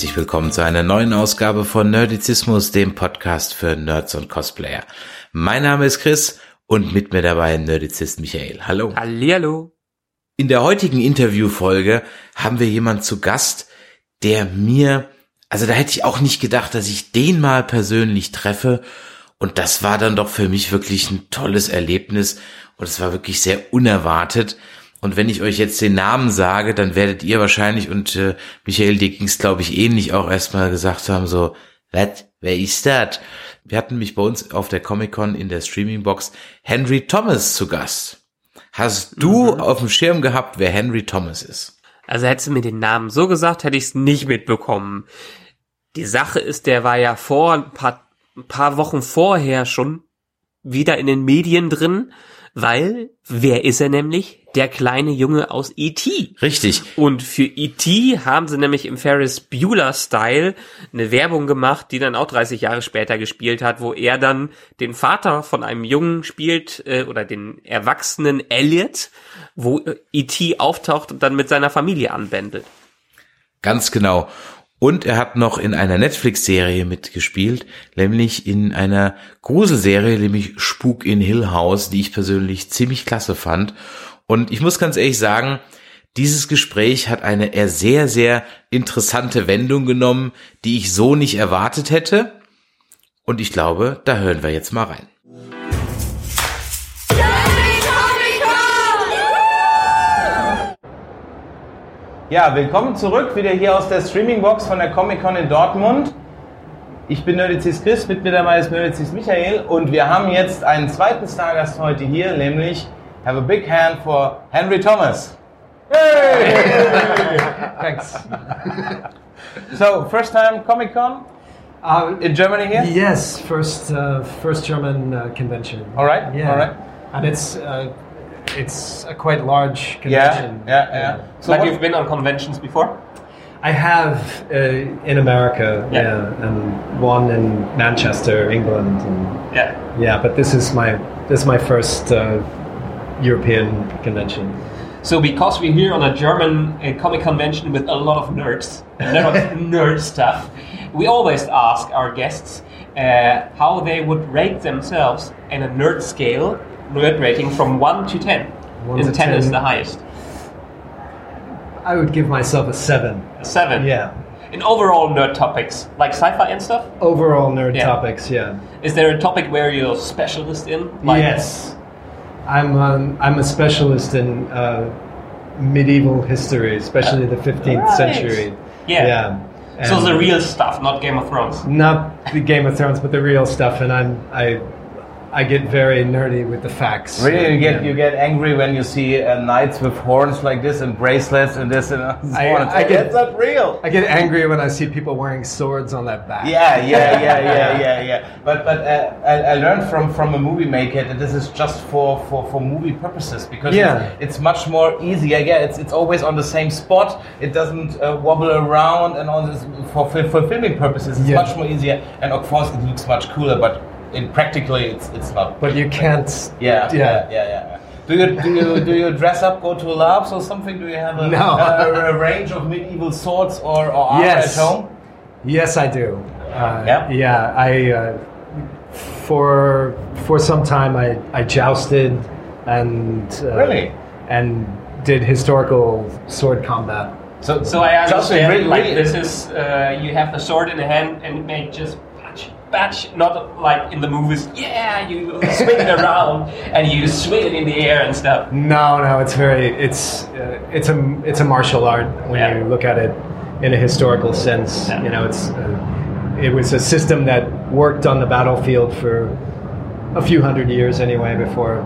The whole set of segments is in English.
Herzlich willkommen zu einer neuen Ausgabe von Nerdizismus, dem Podcast für Nerds und Cosplayer. Mein Name ist Chris und mit mir dabei Nerdizist Michael. Hallo. Hallihallo. In der heutigen Interviewfolge haben wir jemand zu Gast, der mir, also da hätte ich auch nicht gedacht, dass ich den mal persönlich treffe. Und das war dann doch für mich wirklich ein tolles Erlebnis. Und es war wirklich sehr unerwartet. Und wenn ich euch jetzt den Namen sage, dann werdet ihr wahrscheinlich, und äh, Michael, dir ging's glaube ich ähnlich, auch erstmal gesagt haben, so, was, wer ist das? Wir hatten mich bei uns auf der Comic-Con in der Streaming-Box Henry Thomas zu Gast. Hast du Mhm. auf dem Schirm gehabt, wer Henry Thomas ist? Also hättest du mir den Namen so gesagt, hätte ich es nicht mitbekommen. Die Sache ist, der war ja vor ein paar, ein paar Wochen vorher schon wieder in den Medien drin, weil wer ist er nämlich? Der kleine Junge aus E.T. Richtig. Und für E.T. haben sie nämlich im Ferris Bueller-Style eine Werbung gemacht, die dann auch 30 Jahre später gespielt hat, wo er dann den Vater von einem Jungen spielt, äh, oder den erwachsenen Elliot, wo äh, E.T. auftaucht und dann mit seiner Familie anbändelt. Ganz genau. Und er hat noch in einer Netflix-Serie mitgespielt, nämlich in einer Gruselserie, nämlich Spuk in Hill House, die ich persönlich ziemlich klasse fand. Und ich muss ganz ehrlich sagen, dieses Gespräch hat eine eher sehr, sehr interessante Wendung genommen, die ich so nicht erwartet hätte. Und ich glaube, da hören wir jetzt mal rein. Ja, willkommen zurück, wieder hier aus der Streaming-Box von der Comic-Con in Dortmund. Ich bin Nerdizis Chris, mit mir dabei ist Nerdizis Michael und wir haben jetzt einen zweiten Stargast heute hier, nämlich have a big hand for Henry Thomas. Hey! Thanks. So, first time Comic-Con Uh, in Germany here? yes, first uh, first German uh, convention. All right, Yeah. all right. And it's uh, it's a quite large convention. yeah, yeah. So But you've been on conventions before? I have uh, in America, Yeah. yeah. and one in Manchester, England, and Yeah. yeah. But this is my this is my first uh, European convention. So, because we're here on a German uh, comic convention with a lot of nerds, a lot of nerd stuff, we always ask our guests uh, how they would rate themselves in a nerd scale, nerd rating from 1 to 10. One and to 10 is the highest. I would give myself a seven. A 7. Yeah. In overall nerd topics, like sci fi and stuff, Overall nerd Yeah. topics. Yeah. is there a topic where you're a specialist in? Like, yes, I'm um, I'm a specialist in uh, medieval history, especially the 15th Right. century. Yeah. yeah. So, the real stuff, not Game of Thrones. not the Game of Thrones, but the real stuff, and I'm I I get very nerdy with the facts. Really, you get Yeah. you get angry when you see uh, knights with horns like this and bracelets and this and so I- on. I get- That's not real. I get angry when I see people wearing swords on their back. Yeah, yeah, yeah, yeah, yeah, yeah. But but uh, I, I learned from from a movie maker that this is just for for, for movie purposes because Yeah. it's, it's much more easy. Yeah, it's it's always on the same spot. It doesn't uh, wobble around and all this for fil- for filming purposes. It's Yeah. much more easier, and of course it looks much cooler. But in practically, it's it's not. But you can't. Yeah, yeah, Yeah. yeah, yeah. Do you do you do you dress up, go to labs or something? Do you have a, No. a, a range of medieval swords or, or armor Yes. at home? Yes, I do. Uh, Yeah? Yeah, I uh, for for some time I I jousted and uh, Really? and did historical sword combat. So, So I Justin, understand, really- like really- this is uh, you have the sword in the hand and it may just batch, batch, not like in the movies. Yeah, you swing it around and you swing it in the air and stuff. No, no, it's very it's uh, it's a it's a martial art when Yeah. you look at it in a historical sense. Yeah. You know, it's uh, it was a system that worked on the battlefield for a few hundred years anyway before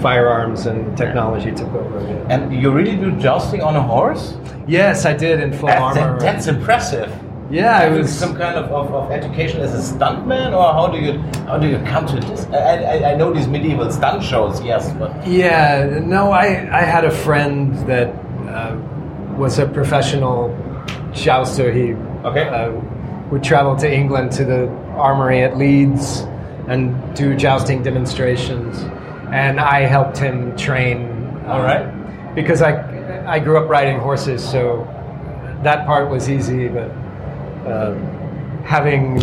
firearms and technology took over. yeah. And you really do jousting on a horse? Yes, I did in full That- armor. that- that's impressive. Yeah, it was- some kind of, of, of education as a stuntman, or how do you how do you come to this? I, I, I know these medieval stunt shows, yes, but Yeah, no, I, I had a friend that uh, was a professional jouster. He Okay. uh, would travel to England to the armory at Leeds and do jousting demonstrations, and I helped him train. uh, All right. Because I I grew up riding horses, so that part was easy, but uh, having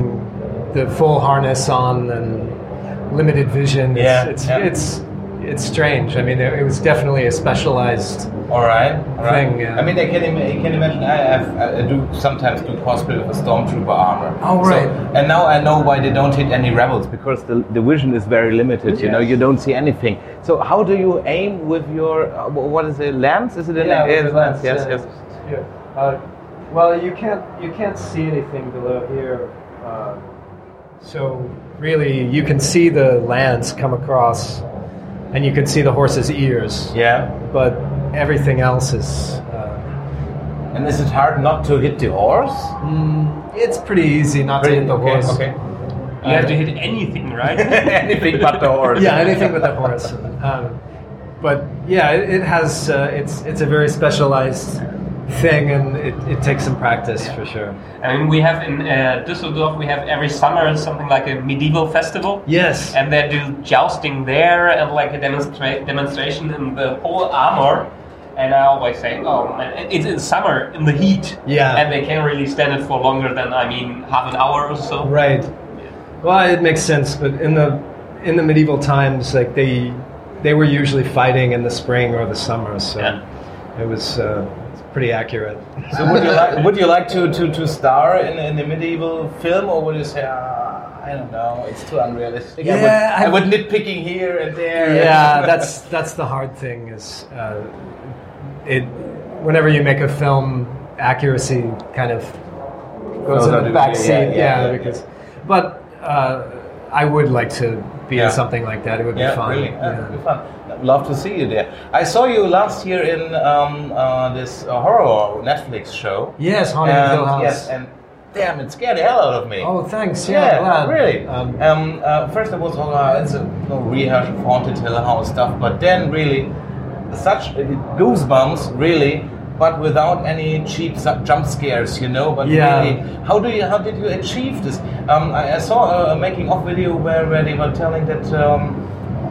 the full harness on and limited vision, it's, Yeah, it's, yeah. it's it's strange. I mean, it was definitely a specialized. all right, all right. Thing, yeah. I mean, I can, im- I can imagine. I, have, I do sometimes do cosplay with a stormtrooper armor. Oh, So- right. and now I know why they don't hit any rebels because the, the vision is very limited. You know, you don't see anything. So how do you aim with your uh, what is it? Lens? Is it a the lens. lens, Yes, yeah. yes. Here. Uh, well, you can't you can't see anything below here, uh, so really you can see the lance come across, and you can see the horse's ears, Yeah. but everything else is. Uh, And is it hard not to hit the horse? it's pretty easy not to hit the okay, horse. Okay. You have to hit anything, right? anything but the horse. Yeah, anything but the horse. Um, but yeah, it, it has. Uh, it's it's a very specialized thing, and it, it takes some practice for sure. I mean, we have in uh, Düsseldorf, we have every summer something like a medieval festival. Yes. And they do jousting there and like a demonstra- demonstration in the whole armor. And I always say, oh man, it's in summer in the heat. Yeah. And they can't really stand it for longer than, I mean, half an hour or so. Right. Well, it makes sense, but in the in the medieval times, like they they were usually fighting in the spring or the summer, so Yeah. it was uh, pretty accurate. So would you like would you like to, to, to star in, in the medieval film, or would you say, ah, I don't know, it's too unrealistic? I, would, Yeah, I, I- would nitpicking here and there. yeah, that's that's the hard thing is uh, it. Whenever you make a film, accuracy kind of goes Goes in the backseat. back yeah, yeah, Yeah, yeah, because, but uh, I would like to be Yeah. in something like that. It would Yeah, be fun. really, yeah, it'd be fun. I'd love to see you there. I saw you last year in um, uh, this uh, horror Netflix show. Yes, Haunted Hill House. Yes, and damn, it scared the hell out of me. Oh, thanks. Yeah, Yeah, really. Um, Um, uh, first, I was oh, uh, it's a no rehash of haunted Hill House stuff, but then really, such goosebumps, really, but without any cheap jump scares, you know. But Yeah. really, how do you how did you achieve this? Um, I, I saw a, a making of video where, where they were telling that. Um,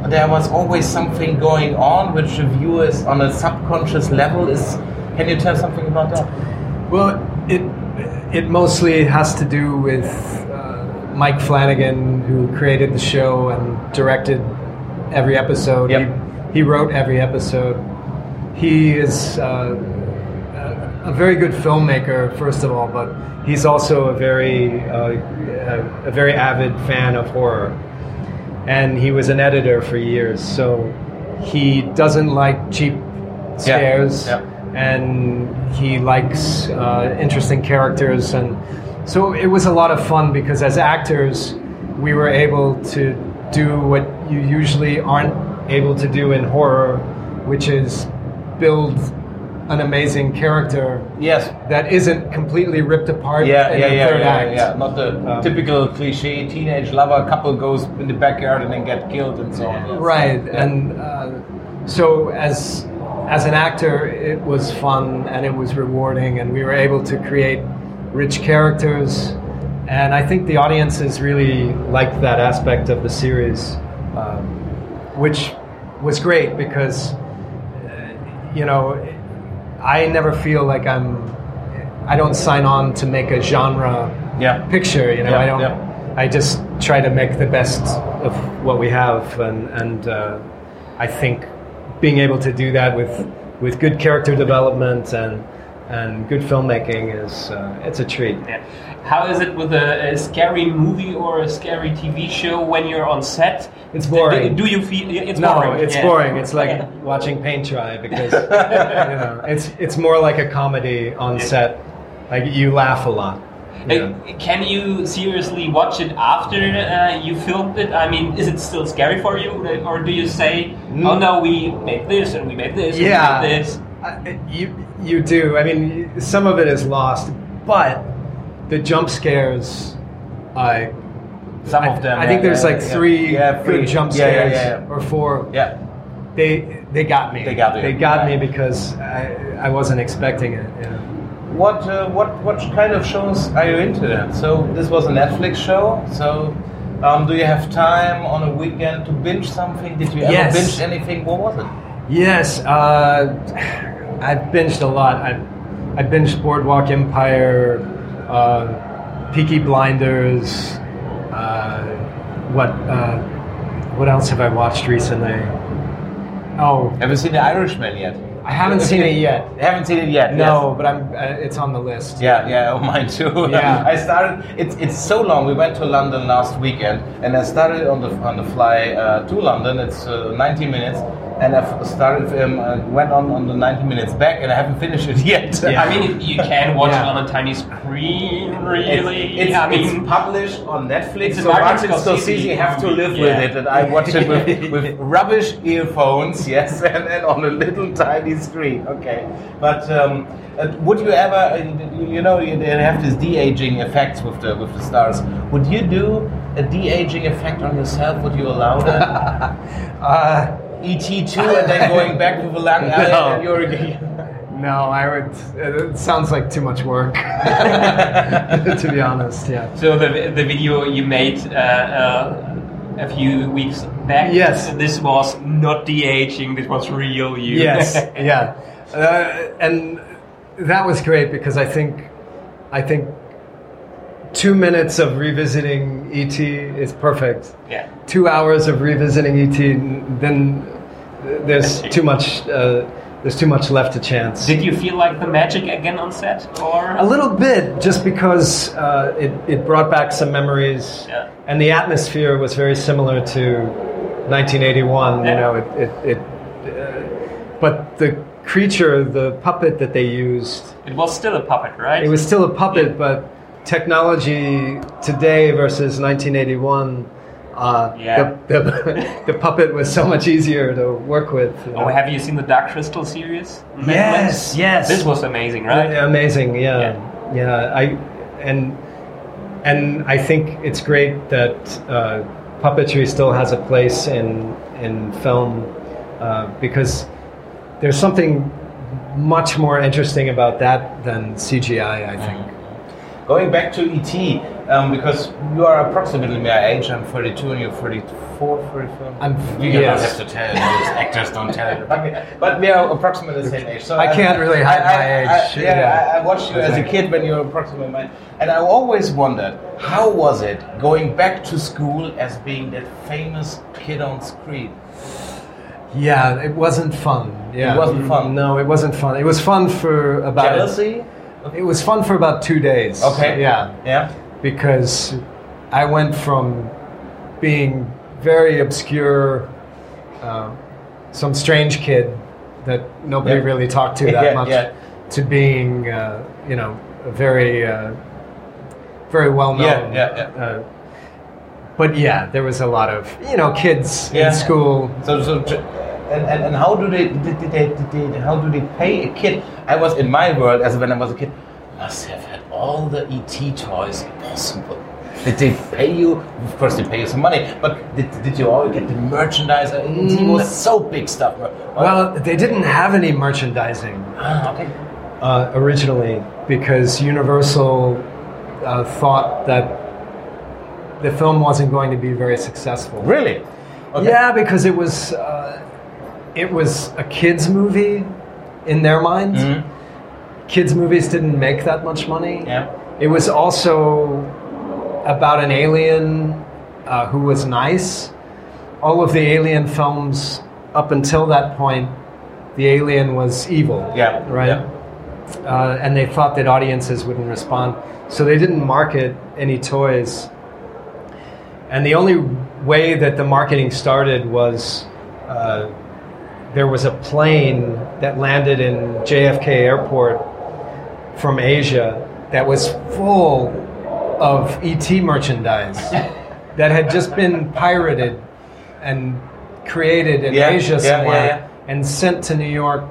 there was always something going on which the viewers on a subconscious level is can you tell something about that Well, it it mostly has to do with uh, Mike Flanagan, who created the show and directed every episode. Yep. He, he wrote every episode. He is uh, a, very good filmmaker, first of all, but he's also a very uh, a, a very avid fan of horror, and he was an editor for years. So he doesn't like cheap scares yeah. and he likes uh, interesting characters and so it was a lot of fun because as actors we were able to do what you usually aren't able to do in horror which is build an amazing character yes. that isn't completely ripped apart yeah in yeah the yeah, third yeah, act. yeah. Not the Um, typical cliche teenage lover couple goes in the backyard and then get killed and so on. Yes. right Yeah. and uh, so as as an actor it was fun and it was rewarding and we were able to create rich characters. And i think the audiences really liked that aspect of the series um, which was great because uh, you know i never feel like i'm i don't sign on to make a genre yeah picture. You know, Yeah, I don't. yeah. I just try to make the best of what we have, and and uh, I think being able to do that with with good character development and and good filmmaking is uh, it's a treat. Yeah. How is it with a, a scary movie or a scary TV show when you're on set? It's boring. Do, do you feel it's no, boring? it's yeah. boring. It's like Yeah. watching paint dry because you know it's it's more like a comedy on set. Like you laugh a lot. you. Uh, Can you seriously watch it after uh, you filmed it? I mean, is it still scary for you, or do you say, "Oh no, we made this and we made this and Mm. yeah, we made this"? I- you you do. I mean, some of it is lost, but the jump scares, I Some I, of them. I yeah, think there's yeah, like yeah. three yeah, three. good jump Yeah, yeah, scares yeah, yeah. or four. Yeah. They they got me. They got you. They got me because I I wasn't expecting it. You. What uh, what what kind of shows are you into then? So this was a Netflix show. So um, do you have time on a weekend to binge something? Did you ever Yes. binge anything? What was it? Yes, uh, I binged a lot. I, I binged Boardwalk Empire, uh, Peaky Blinders. Uh, what uh, what else have I watched recently? Oh, Have you seen The Irishman yet? I haven't seen it yet. I Haven't seen it yet. No, yes. but I'm. Uh, it's on the list. Yeah, yeah, oh, mine too. Yeah. I started. It's it's so long. We went to London last weekend, and I started on the on the fly uh, to London. It's uh, 90 minutes, and I started. Um, uh, went on on the 90 minutes back, and I haven't finished it yet. Yeah. I mean, you can watch Yeah. it on a tiny screen, It's, really. it's, I it's published on Netflix, It's a so Martin Martin Scorsese Scorsese have to live Yeah. with it, and I watch it with, with rubbish earphones, yes, and, and on a little tiny screen. Okay, but um, uh, would you ever, uh, you you know, they have this de-aging effects with the with the stars. Would you do a de-aging effect on yourself? Would you allow that? Uh, ET two, and then going back to the lang No. and you're no, I would. It sounds like too much work. to be honest, yeah. so the the video you made uh, uh, a few weeks back. Yes. This was not de aging. This was real you. yes, yeah, uh, and that was great because I think, I think, two minutes of revisiting ET is perfect. yeah. Two hours of revisiting ET, then there's too much. Uh, there's too much left to chance. Did you feel like the magic again on set, or A little bit, just because uh, it, it brought back some memories, Yeah. and the atmosphere was very similar to 1981. Yeah. You know, it, it, it uh, but the creature, the puppet that they used, it was still a puppet, right? it was still a puppet, Yeah. but technology today versus 1981. Uh, Yeah. the, the, the puppet was so much easier to work with. you know. Oh, have you seen the Dark Crystal series? Yes, yes. This was amazing, right? Yeah, Amazing, yeah, yeah. I and and I think it's great that uh, puppetry still has a place in in film uh, because there's something much more interesting about that than CGI. I think. Going back to ET, um, because you are approximately my age, I'm 32 and you're 34, 35. I'm- you don't have to tell those actors don't tell. Okay, But we are approximately the same age. So I can't really hide my age, I, yeah, yeah. I, I watched you as a kid when you were approximately my and I always wondered how was it going back to school as being that famous kid on screen. Yeah, it wasn't fun. Yeah, It wasn't fun? No, it wasn't fun. It was fun for about. Jealousy? It was fun for about two days. Okay. Yeah. Yeah. because I went from being very obscure, uh, some strange kid that nobody Yeah. really talked to that Yeah, much, yeah. to being, uh, you know, a very, uh, very well known. Yeah, yeah, yeah. Uh, but yeah, there was a lot of you know kids in school. So, so and, and, and how do they, did, did they, did they how do they pay a kid? I was in my world as when I was a kid. Must have had all the ET toys possible. Did they pay you? Of course, they pay you some money. But did, did you all get the merchandise? Uh, ET was so big stuff. Well, they didn't have any merchandising. Ah, okay. uh, originally because Universal uh, thought that the film wasn't going to be very successful. Really? Okay. Yeah, because it was uh, it was a kids movie in their minds. Mhm. Kids movies didn't make that much money. Yeah. It was also about an alien uh, who was nice. All of the alien films up until that point, the alien was evil. Yeah. Right. Yeah. Uh, and they thought that audiences wouldn't respond, so they didn't market any toys. And the only way that the marketing started was uh, there was a plane that landed in JFK Airport from Asia that was full of ET merchandise that had just been pirated and created in Yeah, Asia yeah, yeah, somewhere yeah. and sent to New York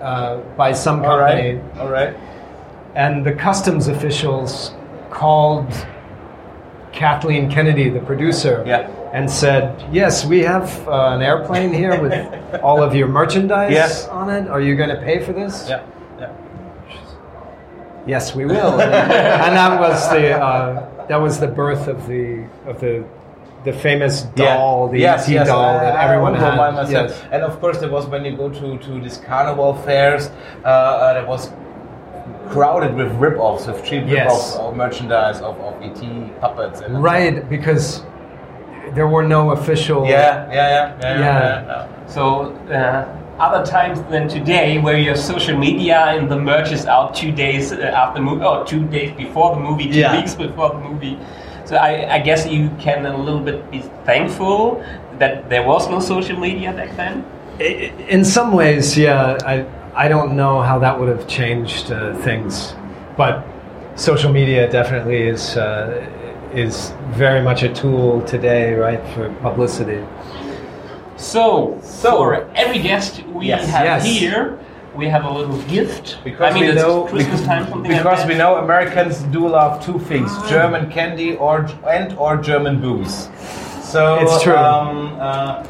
uh, by some All company. right. All right. And the customs officials called Kathleen Kennedy, the producer, Yeah. and said, "Yes, we have uh, an airplane here with all of your merchandise Yes. on it. Are you going to pay for this?" Yeah. Yeah. Yes, we will. and, and that was the uh, that was the birth of the of the the famous doll, the yes, ET yes, doll that I everyone had. myself. Yes. And of course, there was when you go to to these carnival fairs, uh, uh, there was crowded with rip-offs, with cheap Yes. rip-offs of merchandise of, of ET puppets. And Right, because there were no official. Yeah, yeah, yeah, yeah. Yeah. yeah. So uh, other times than today, where your social media and the merch is out two days uh, after movie, or two days before the movie, two Yeah. weeks before the movie. So I, I guess you can a little bit be thankful that there was no social media back then. In some ways, yeah. I I don't know how that would have changed uh, things, but social media definitely is uh, is very much a tool today, right, for publicity. So, So- for every guest we Yes. have Yes. here, we have a little gift. Because I mean, we it's know Christmas bec- time, something because like we know Americans do love two things: German candy or and or German booze. So It's true. Um, uh,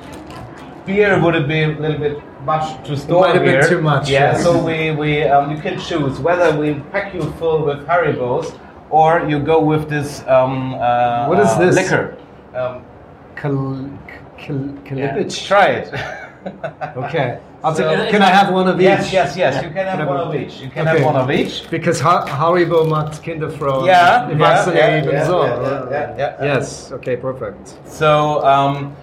beer would have been a little bit much to store might have been here. too much, Yeah. yes. So we we um, you can choose whether we pack you full with Haribos or you go with this. Um, uh, What is uh, this? liquor? Um, Kal- kal- Kalipich. try it. Okay. I'll So- take, can I have one of each? yes, yes, yes. You can Can have have one of each. You can Okay. have one of each. Because ha Haribo macht Kinder froh. Yeah, yeah, yeah, yeah, yeah, yeah, yeah, yeah. Yes. Okay. Perfect. So, um,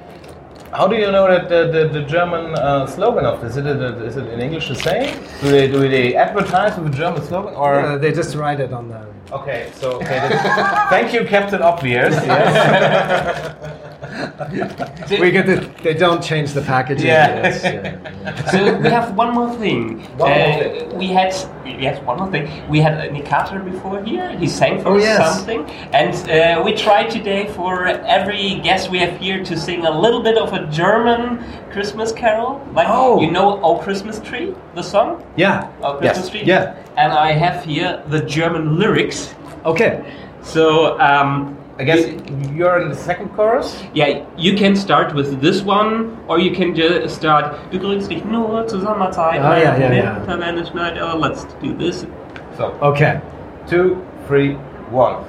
how do you know that the, the, the German uh, slogan of this? Is it, a, is it in English the same? Do they do they advertise with a German slogan or? Uh, they just write it on the. Okay, so okay. thank you, Captain Obvious. Yes. We get the. They don't change the packaging. Yeah. Yes, yeah. so we have one more thing. One more Uh, thing. We had yes, one more thing. We had Nick Carter before here. He sang for Oh, us yes. something, and uh, we tried today for every guest we have here to sing a little bit of a German Christmas carol. Like Oh. you know, "Oh Christmas Tree," the song. yeah. "Oh Christmas Yes. Tree." Yeah. And I have here the German lyrics. Okay. So um, I guess you're in the second chorus. Yeah, you can start with this one, or you can just start. Du grüßt dich nur zur Sommerzeit. Ah, ja, ja, ja. Winter, wenn es schneit. Oh, let's do this. So Okay. two, three, one.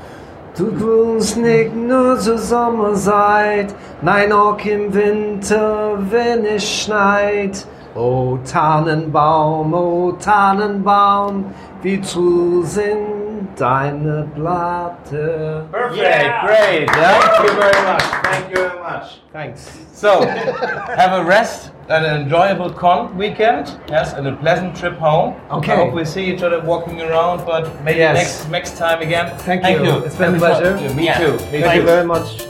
Du grüßt nicht nur zur Sommerzeit, nein auch im Winter, wenn es schneit. O Tannenbaum, o Tannenbaum, wie zu sind deine Blatte. Perfect. Yeah. Great. Thank you very much. Thank you very much. Thanks. So, have a rest, and an enjoyable con weekend, yes, and a pleasant trip home. Okay. I hope we see each other walking around, but maybe Yes. next next time again. Thank you. you. It's been a pleasure. Yeah, me Yeah. too. Me Thank too. you very much.